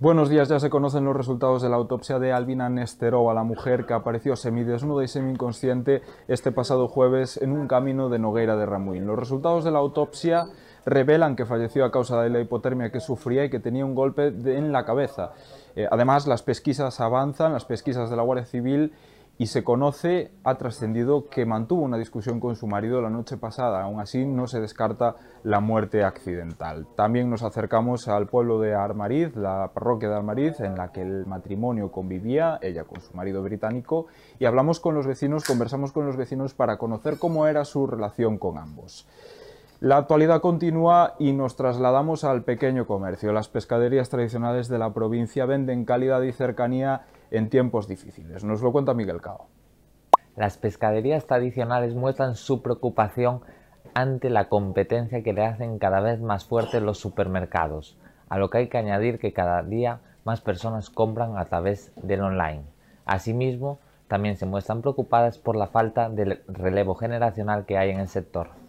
Buenos días, ya se conocen los resultados de la autopsia de Albina Nesterova, la mujer que apareció semidesnuda y semi-inconsciente este pasado jueves en un camino de Nogueira de Ramuín. Los resultados de la autopsia revelan que falleció a causa de la hipotermia que sufría y que tenía un golpe en la cabeza. Eh, además, las pesquisas avanzan, las pesquisas de la Guardia Civil y se conoce, ha trascendido que mantuvo una discusión con su marido la noche pasada. Aún así, no se descarta la muerte accidental. También nos acercamos al pueblo de Armariz, la parroquia de Armariz, en la que el matrimonio convivía, ella con su marido británico, y hablamos con los vecinos, conversamos con los vecinos para conocer cómo era su relación con ambos. La actualidad continúa y nos trasladamos al pequeño comercio. Las pescaderías tradicionales de la provincia venden calidad y cercanía en tiempos difíciles. Nos lo cuenta Miguel Cao. Las pescaderías tradicionales muestran su preocupación ante la competencia que le hacen cada vez más fuerte los supermercados, a lo que hay que añadir que cada día más personas compran a través del online. Asimismo, también se muestran preocupadas por la falta de relevo generacional que hay en el sector.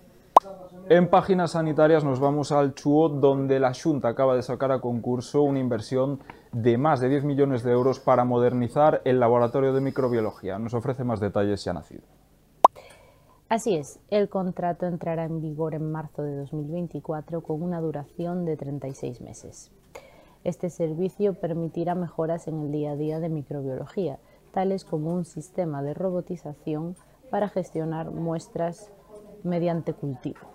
En páginas sanitarias nos vamos al Chuo, donde la Junta acaba de sacar a concurso una inversión de más de 10 millones de euros para modernizar el laboratorio de microbiología. Nos ofrece más detalles ha Nacido. Así es, el contrato entrará en vigor en marzo de 2024 con una duración de 36 meses. Este servicio permitirá mejoras en el día a día de microbiología, tales como un sistema de robotización para gestionar muestras mediante cultivo.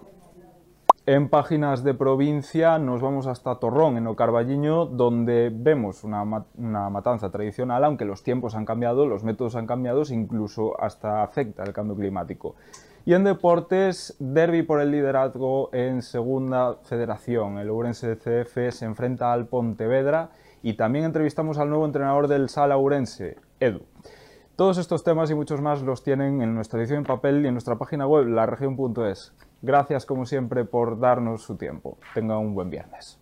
En páginas de provincia nos vamos hasta Torrón, en Ocarballiño, donde vemos una, matanza tradicional, aunque los tiempos han cambiado, los métodos han cambiado, incluso hasta afecta el cambio climático. Y en deportes, derby por el liderazgo en Segunda Federación. El Ourense CF se enfrenta al Pontevedra y también entrevistamos al nuevo entrenador del Sala Ourense, Edu. Todos estos temas y muchos más los tienen en nuestra edición en papel y en nuestra página web, laregion.es. Gracias como siempre por darnos su tiempo. Tenga un buen viernes.